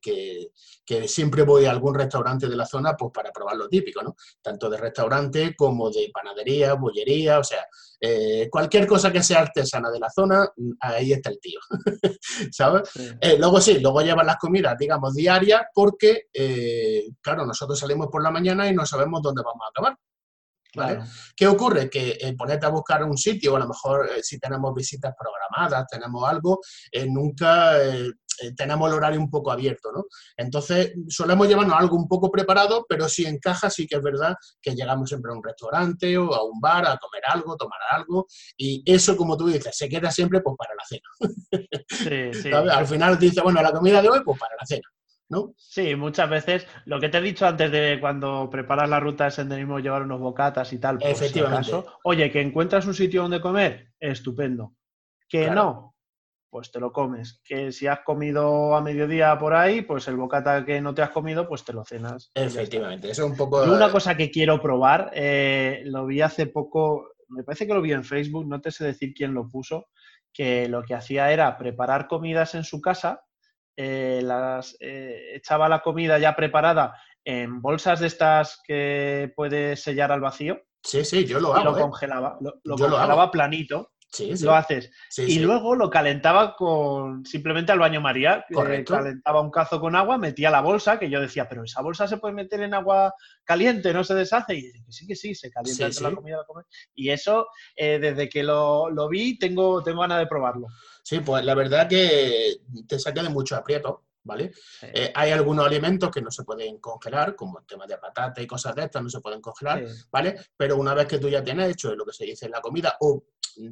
siempre voy a algún restaurante de la zona pues para probar lo típico, ¿no? Tanto de restaurante como de panadería, bollería, o sea, eh, cualquier cosa que sea artesana de la zona, ahí está el tío, ¿sabes? Eh, luego sí, luego llevan las comidas, digamos, diarias porque, claro, nosotros salimos por la mañana y no sabemos dónde vamos a acabar. ¿Vale? ¿Qué ocurre? Que eh, ponerte a buscar un sitio, a lo mejor eh, si tenemos visitas programadas, tenemos algo, eh, nunca tenemos el horario un poco abierto, ¿no? Entonces, solemos llevarnos algo un poco preparado, pero si encaja, sí que es verdad que llegamos siempre a un restaurante o a un bar a comer algo, tomar algo, y eso, como tú dices, se queda siempre pues para la cena. Sí, sí. Al final dice, bueno, la comida de hoy, pues para la cena. ¿No? Sí, muchas veces. Lo que te he dicho antes de cuando preparas la ruta de senderismo, llevar unos bocatas y tal. Efectivamente. Oye, que encuentras un sitio donde comer, estupendo. Que no, pues te lo comes. Que si has comido a mediodía por ahí, pues el bocata que no te has comido, pues te lo cenas. Efectivamente, eso es un poco. una cosa que quiero probar, eh, lo vi hace poco, me parece que lo vi en Facebook, no te sé decir quién lo puso, que lo que hacía era preparar comidas en su casa eh, las, eh, echaba la comida ya preparada en bolsas de estas que puedes sellar al vacío. Sí, sí, yo lo hago. Y lo ¿eh? congelaba, lo, congelaba planito. Sí, Lo haces. y luego lo calentaba con simplemente al baño María. calentaba un cazo con agua, metía la bolsa, que yo decía, pero esa bolsa se puede meter en agua caliente, no se deshace. Y que sí, que sí, se calienta la comida. Y eso, desde que lo, lo, vi, tengo, tengo ganas de probarlo. Sí, pues la verdad que te saca de mucho aprieto, ¿vale? Eh, hay algunos alimentos que no se pueden congelar, como el tema de patata y cosas de estas, no se pueden congelar, ¿vale? Pero una vez que tú ya tienes hecho lo que se dice en la comida, o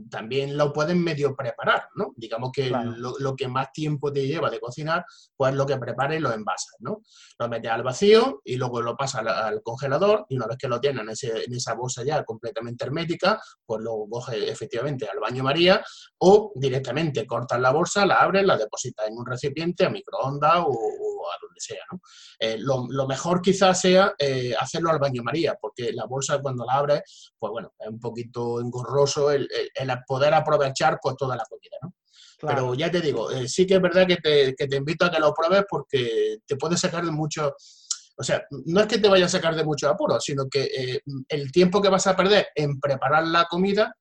también lo pueden medio preparar, ¿no? Digamos que lo, que más tiempo te lleva de cocinar, pues lo que prepares lo envasas, ¿no? Lo metes al vacío y luego lo pasas al, congelador y una vez que lo tienes en, esa bolsa ya completamente hermética, pues lo coges efectivamente al baño María o directamente cortas la bolsa, la abres, la depositas en un recipiente a microondas o, a donde sea, ¿no? Eh, lo, mejor quizás sea eh, hacerlo al baño María, porque la bolsa cuando la abres, pues bueno, es un poquito engorroso el el poder aprovechar pues toda la comida, ¿no? Pero ya te digo, eh, sí que es verdad que te, invito a que lo pruebes porque te puede sacar de mucho, o sea, no es que te vaya a sacar de mucho apuro, sino que eh, el tiempo que vas a perder en preparar la comida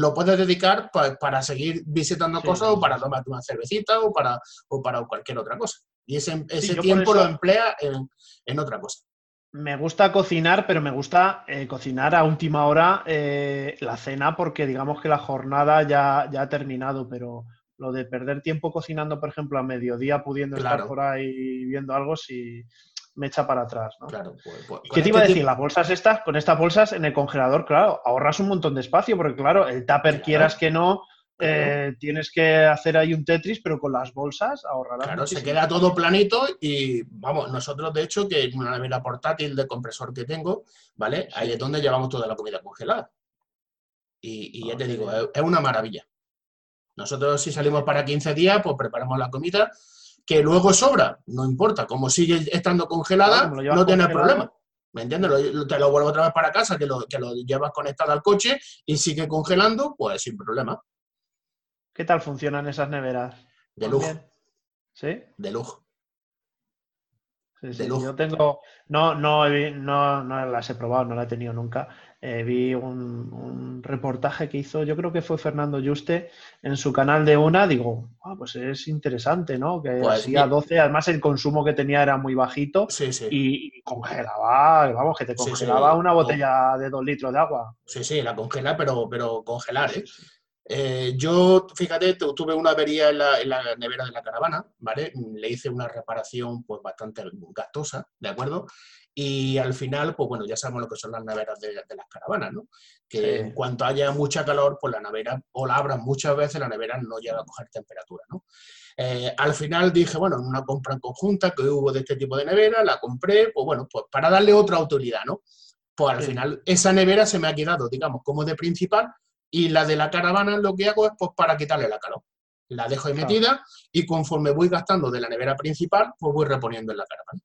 lo puedes dedicar para seguir visitando cosas o para tomarte una cervecita o para, o para cualquier otra cosa. Y ese, ese tiempo lo emplea en, en, otra cosa. Me gusta cocinar, pero me gusta eh, cocinar a última hora eh, la cena porque digamos que la jornada ya, ya ha terminado, pero lo de perder tiempo cocinando, por ejemplo, a mediodía pudiendo estar por ahí viendo algo, si me echa para atrás. ¿no? Claro, pues, pues ¿Qué te iba a este decir? Las bolsas estas, con estas bolsas en el congelador, claro, ahorras un montón de espacio, porque claro, el tupper quieras que no, eh, tienes que hacer ahí un Tetris, pero con las bolsas ahorrarás. Claro, se queda todo planito y vamos, nosotros de hecho, que es una nevera portátil de compresor que tengo, ¿vale? Ahí es donde llevamos toda la comida congelada. Y, ya te digo, es, una maravilla. Nosotros si salimos para 15 días, pues preparamos la comida, que luego sobra, no importa, como sigue estando congelada, no tienes problema. ¿Me entiendes? te lo vuelvo otra vez para casa, que lo, que lo llevas conectado al coche y sigue congelando, pues sin problema. ¿Qué tal funcionan esas neveras? De lujo. ¿Sí? De lujo. Sí, sí. Yo tengo, no, no, no, no las he probado, no la he tenido nunca. Eh, vi un, reportaje que hizo, yo creo que fue Fernando Juste, en su canal de una, digo, ah, pues es interesante, ¿no? Que pues a 12, además el consumo que tenía era muy bajito y, congelaba, vamos, que te congelaba una botella de dos litros de agua. Sí, sí, la congela, pero, pero congelar, ¿eh? Eh, yo, fíjate, tuve una avería en la, nevera de la caravana, ¿vale? Le hice una reparación pues bastante gastosa, ¿de acuerdo? Y al final, pues bueno, ya sabemos lo que son las neveras de, las caravanas, ¿no? Que en cuanto haya mucha calor, pues la nevera, o la abran muchas veces, la nevera no llega a coger temperatura, ¿no? Eh, al final dije, bueno, en una compra en conjunta que hubo de este tipo de nevera, la compré, pues bueno, pues para darle otra autoridad, ¿no? Pues al final esa nevera se me ha quedado, digamos, como de principal, y la de la caravana lo que hago es pues para quitarle la calor. La dejo ahí metida y conforme voy gastando de la nevera principal, pues voy reponiendo en la caravana.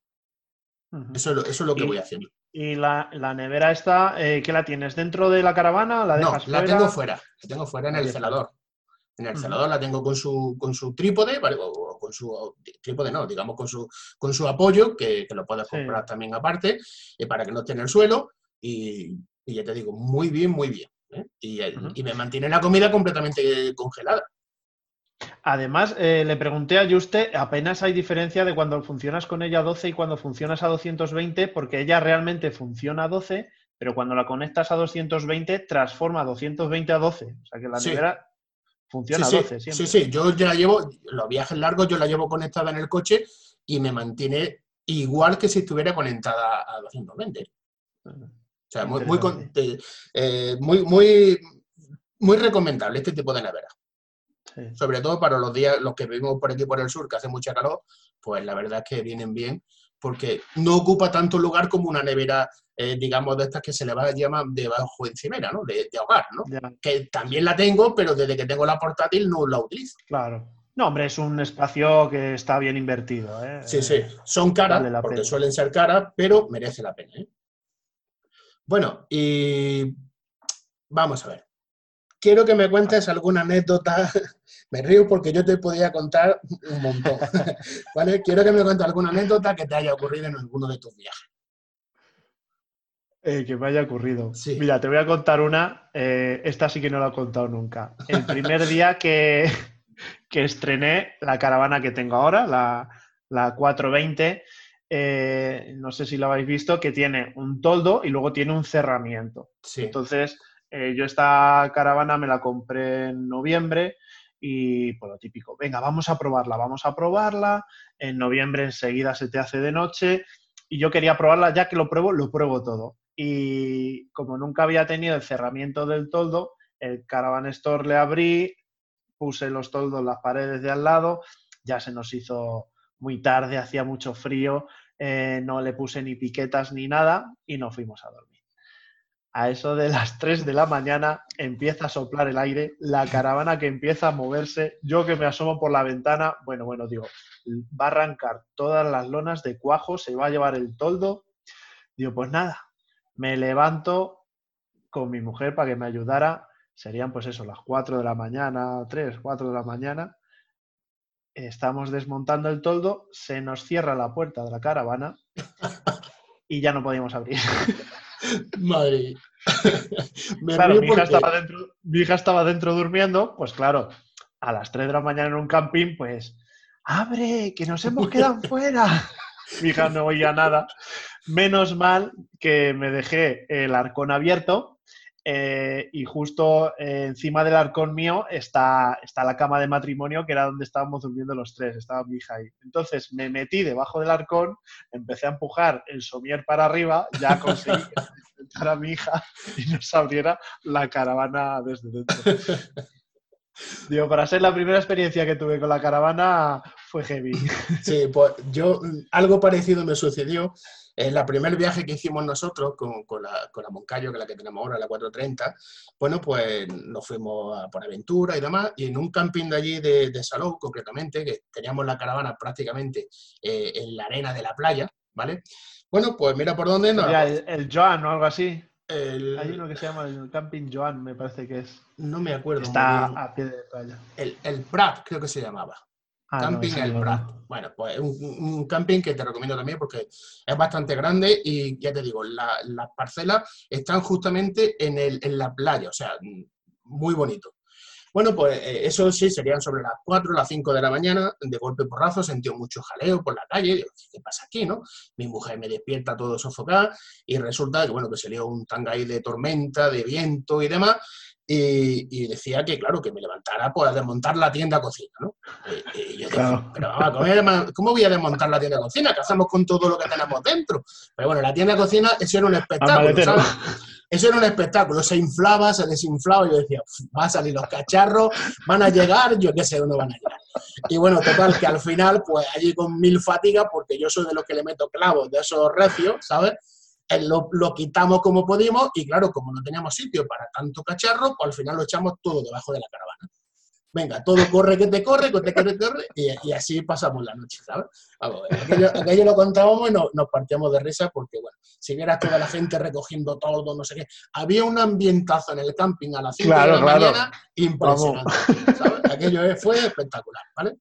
Eso, es lo, que voy haciendo. ¿Y la, nevera esta, eh, qué la tienes? ¿Dentro de la caravana? ¿La dejas no, la tengo fuera. La tengo fuera en el celador. En el celador la tengo con su, con su trípode, o con su trípode no, digamos con su, con su apoyo, que, lo puedes comprar también aparte, eh, para que no esté en el suelo. y ya te digo, muy bien, muy bien. ¿eh? y, me mantiene la comida completamente congelada. Además, eh, le pregunté a Juste, apenas hay diferencia de cuando funcionas con ella a 12 y cuando funcionas a 220, porque ella realmente funciona a 12, pero cuando la conectas a 220, transforma 220 a 12. O sea que la nevera funciona a 12 siempre. Sí, sí, yo ya la llevo, los viajes largos yo la llevo conectada en el coche y me mantiene igual que si estuviera conectada a 220 sea, muy, muy, eh, muy, muy, muy, recomendable este tipo de nevera. Sobre todo para los días, los que vivimos por aquí por el sur, que hace mucha calor, pues la verdad es que vienen bien, porque no ocupa tanto lugar como una nevera, eh, digamos, de estas que se le va a llamar de bajo encimera, ¿no? De, hogar, ¿no? Que también la tengo, pero desde que tengo la portátil no la utilizo. Claro. No, hombre, es un espacio que está bien invertido. ¿eh? Sí, sí. Son caras, porque suelen ser caras, pero merece la pena. ¿eh? Bueno, y vamos a ver. Quiero que me cuentes alguna anécdota. Me río porque yo te podía contar un montón. ¿Vale? Quiero que me cuentes alguna anécdota que te haya ocurrido en alguno de tus viajes. Eh, que me haya ocurrido. Mira, te voy a contar una. Eh, esta sí que no la he contado nunca. El primer día que, que estrené la caravana que tengo ahora, la, la 420, eh, no sé si lo habéis visto, que tiene un toldo y luego tiene un cerramiento. Entonces, eh, yo esta caravana me la compré en noviembre y por lo típico, venga, vamos a probarla, vamos a probarla. En noviembre enseguida se te hace de noche y yo quería probarla, ya que lo pruebo, lo pruebo todo. Y como nunca había tenido el cerramiento del toldo, el Caravan Store le abrí, puse los toldos las paredes de al lado, ya se nos hizo muy tarde, hacía mucho frío, eh, no le puse ni piquetas ni nada y nos fuimos a dormir. A eso de las 3 de la mañana empieza a soplar el aire, la caravana que empieza a moverse, yo que me asomo por la ventana, bueno, bueno, digo, va a arrancar todas las lonas de cuajo, se va a llevar el toldo. Digo, pues nada, me levanto con mi mujer para que me ayudara, serían pues eso, las 4 de la mañana, 3, 4 de la mañana, estamos desmontando el toldo, se nos cierra la puerta de la caravana y ya no podíamos abrir. Madre. claro, mi hija, estaba dentro, mi hija estaba dentro durmiendo, pues claro, a las 3 de la mañana en un camping, pues, abre, que nos hemos quedado fuera. mi hija no oía nada. Menos mal que me dejé el arcón abierto eh, y justo eh, encima del arcón mío está, está la cama de matrimonio, que era donde estábamos durmiendo los tres, estaba mi hija ahí. Entonces me metí debajo del arcón, empecé a empujar el somier para arriba, ya conseguí entrar a mi hija y nos abriera la caravana desde dentro. Digo, para ser la primera experiencia que tuve con la caravana fue heavy. Sí, pues yo algo parecido me sucedió en la primer viaje que hicimos nosotros con, con, la, con la Moncayo, que es la que tenemos ahora, la 430, bueno, pues nos fuimos por aventura y demás, y en un camping de allí de, de Salou, concretamente, que teníamos la caravana prácticamente eh, en la arena de la playa, ¿vale? Bueno, pues mira por dónde nos... El, el Joan o algo así. Hay uno que se llama el Camping Joan, me parece que es. No me acuerdo. Está a pie de playa. El, el Prat, creo que se llamaba. Ah, camping El Prat. Bueno, pues un, un, camping que te recomiendo también porque es bastante grande y ya te digo, las parcelas están justamente en, el, en la playa, o sea, muy bonito. Bueno, pues eh, eso sí, serían sobre las 4 o las 5 de la mañana, de golpe porrazo, sentí mucho jaleo por la calle, digo, ¿qué pasa aquí, no? Mi mujer me despierta todo sofocado y resulta que, bueno, que salió un tanga de tormenta, de viento y demás, y, decía que, claro, que me levantara pues, a desmontar la tienda cocina, ¿no? Y, yo claro. pero vamos, ¿cómo voy a desmontar la tienda cocina? ¿Qué hacemos con todo lo que tenemos dentro? Pero bueno, la tienda cocina, eso era un espectáculo, ¿sabes? Eso era un espectáculo, se inflaba, se desinflaba y yo decía, va a salir los cacharros, van a llegar, yo qué sé dónde van a llegar. Y bueno, total, que al final, pues allí con mil fatigas, porque yo soy de los que le meto clavos de esos recios, ¿sabes? Eh, lo, lo, quitamos como pudimos y claro, como no teníamos sitio para tanto cacharro, pues al final lo echamos todo debajo de la caravana venga, todo corre que te corre, que te corre, corre, y, así pasamos la noche, ¿sabes? aquello, lo contábamos y nos partíamos de risa porque, bueno, si vieras toda la gente recogiendo todo, no sé qué, había un ambientazo en el camping a las 5 de la mañana impresionante, ¿sabes? Aquello fue espectacular, ¿vale?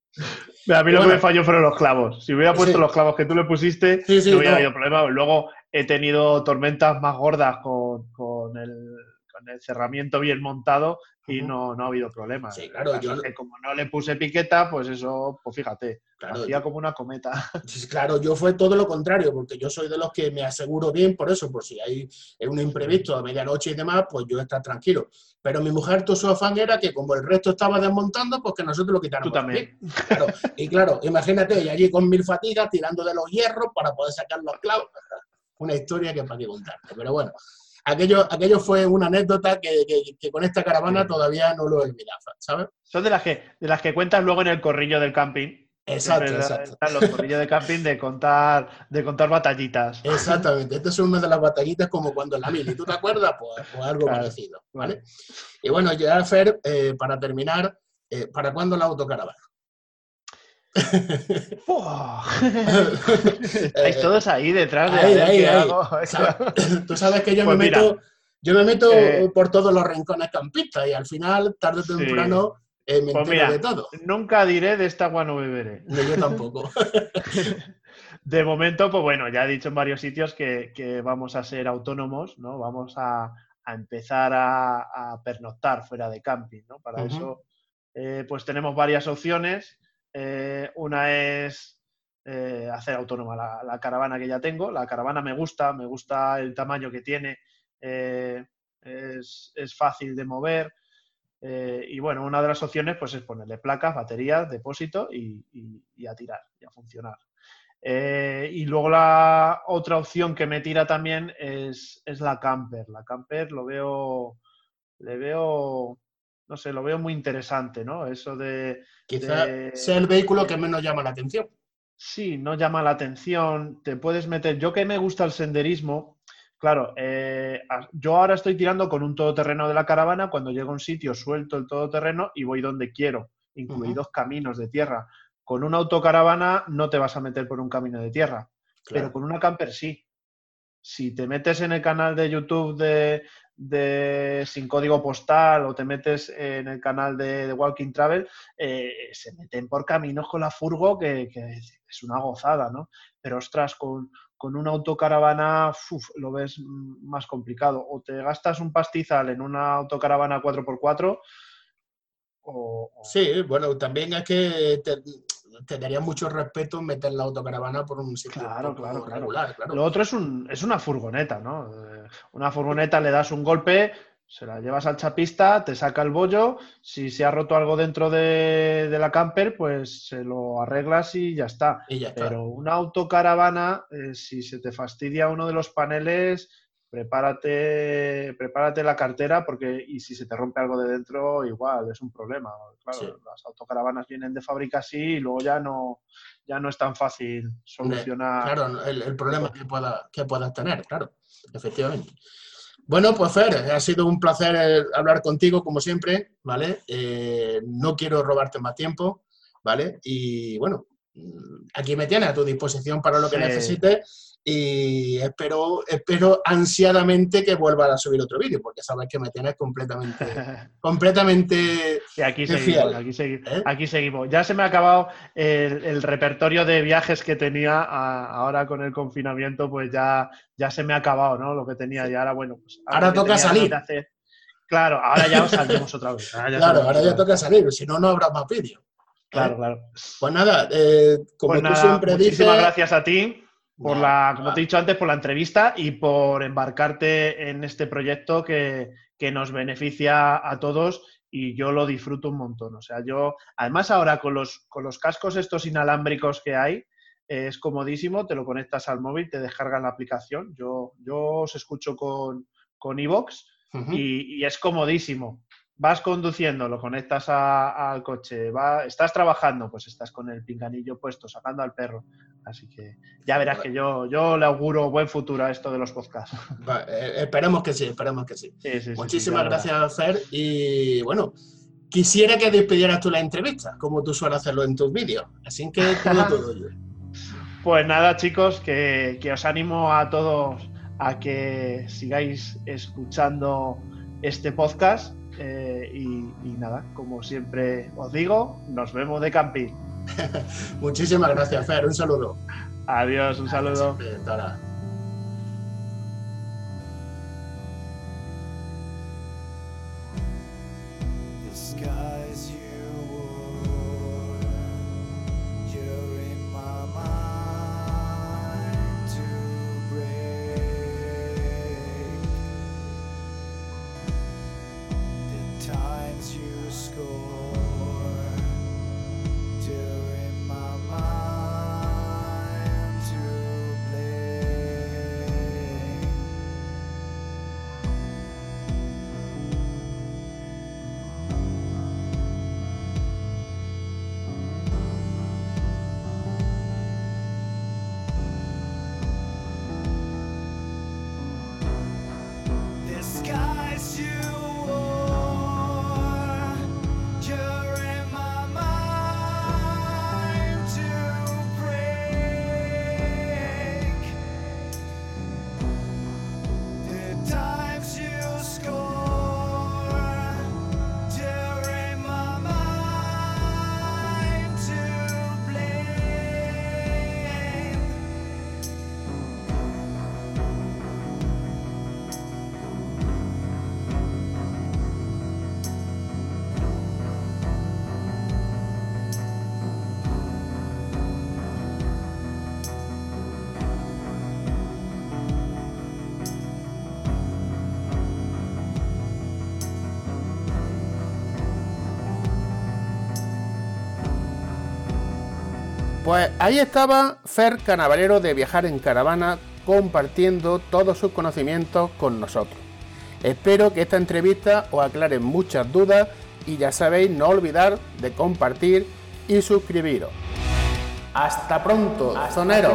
A mí lo que me falló fueron los clavos. Si hubiera puesto los clavos que tú le pusiste, no hubiera habido problema. Luego he tenido tormentas más gordas con, con el el cerramiento bien montado y no, no ha habido problema. Sí, claro, yo... Que como no le puse piqueta, pues eso, pues fíjate, claro, hacía como una cometa. claro, yo fue todo lo contrario, porque yo soy de los que me aseguro bien por eso, por si hay un imprevisto a medianoche y demás, pues yo estar tranquilo. Pero mi mujer, todo su afán era que como el resto estaba desmontando, pues que nosotros lo quitáramos. Tú también. Claro, y claro, imagínate, y allí con mil fatigas, tirando de los hierros para poder sacar los clavos. Una historia que para qué contarte. Pero bueno, aquello, aquello fue una anécdota que, con esta caravana todavía no lo olvidaba, ¿sabes? Son de las que, de las que cuentas luego en el corrillo del camping. Exacto, exacto. Los corrillos de camping de contar, de contar batallitas. Exactamente. Esta es una de las batallitas como cuando en la mili. ¿Tú te acuerdas? Pues, pues algo parecido, ¿vale? Y bueno, ya Fer, eh, para terminar, eh, ¿para cuándo la autocaravana? Estáis todos ahí detrás de ahí, ahí, Tú sabes que yo me pues meto, yo me meto eh, por todos los rincones campistas y al final, tarde o temprano, eh, me pues de todo. Nunca diré de esta agua no beberé. yo tampoco. de momento, pues bueno, ya he dicho en varios sitios que, vamos a ser autónomos, ¿no? Vamos a, empezar a, pernoctar fuera de camping, ¿no? Para eso, eh, pues tenemos varias opciones. Eh, una es eh, hacer autónoma la, caravana que ya tengo. La caravana me gusta, me gusta el tamaño que tiene, eh, es, fácil de mover. y bueno, una de las opciones pues, es ponerle placas, baterías, depósito y, a tirar y a funcionar. y luego la otra opción que me tira también es, es la camper. La camper lo veo, le veo no sé, lo veo muy interesante, ¿no? Eso de... Quizá sea el vehículo que menos llama la atención. Sí, no llama la atención, te puedes meter... Yo que me gusta el senderismo, claro, eh, yo ahora estoy tirando con un todoterreno de la caravana, cuando llego a un sitio suelto el todoterreno y voy donde quiero, incluidos caminos de tierra. Con una autocaravana no te vas a meter por un camino de tierra, pero con una camper sí. Si te metes en el canal de YouTube de, de Sin Código Postal o te metes en el canal de, Walking Travel, eh, se meten por caminos con la furgo que, es una gozada, ¿no? Pero ostras, con, una autocaravana lo ves más complicado. O te gastas un pastizal en una autocaravana 4x4 Sí, bueno, también es que te daría mucho respeto meter la autocaravana por un sitio claro, claro, regular, claro. Lo otro es, un, es una furgoneta, ¿no? Eh, una furgoneta le das un golpe, se la llevas al chapista, te saca el bollo, si se ha roto algo dentro de, la camper, pues se lo arreglas y ya está. Pero una autocaravana, eh, si se te fastidia uno de los paneles, prepárate, prepárate la cartera porque y si se te rompe algo de dentro, igual es un problema. Claro, las autocaravanas vienen de fábrica así y luego ya no, ya no es tan fácil solucionar. Claro, el, problema que, pueda, que puedas tener, claro, efectivamente. Bueno, pues Fer, ha sido un placer eh, hablar contigo, como siempre, ¿vale? Eh, no quiero robarte más tiempo, ¿vale? Y bueno, mm, aquí me tienes a tu disposición para lo que necesites y espero, espero ansiadamente que vuelvan a subir otro vídeo, porque sabes que me tienes completamente, completamente y aquí seguimos, aquí, seguimos ¿Eh? aquí seguimos. Ya se me ha acabado el, repertorio de viajes que tenía ahora con el confinamiento, pues ya, ya se me ha acabado, ¿no? Lo que tenía y ahora, bueno, pues ahora, toca salir. Claro, ahora ya salimos otra vez. claro, ahora ya toca salir, si no, no habrá más vídeo. Claro, claro. Pues nada, eh, como pues tú siempre muchísimas gracias a ti por la, como te he dicho antes, por la entrevista y por embarcarte en este proyecto que, nos beneficia a todos y yo lo disfruto un montón. O sea, yo, además ahora con los, con los cascos estos inalámbricos que hay, es comodísimo, te lo conectas al móvil, te descargan la aplicación. Yo, yo os escucho con, con Evox y, y, es comodísimo vas conduciendo, lo conectas al coche, va, estás trabajando, pues estás con el pinganillo puesto, sacando al perro. Así que ya verás que yo, yo le auguro buen futuro a esto de los podcasts. Eh, esperemos que sí, esperemos que sí. Muchísimas gracias, Fer. Y bueno, quisiera que despidieras tú la entrevista, como tú sueles hacerlo en tus vídeos. Así que todo tuyo. Pues nada, chicos, que, que os animo a todos a que sigáis escuchando este podcast eh, y, nada, como siempre os digo, nos vemos de camping. Muchísimas gracias, Fer. Un saludo. Adiós, un saludo. Ahí estaba Fer Canavalero de Viajar en Caravana compartiendo todos sus conocimientos con nosotros. Espero que esta entrevista os aclare muchas dudas y ya sabéis, no olvidar de compartir y suscribiros. Hasta pronto, zoneros.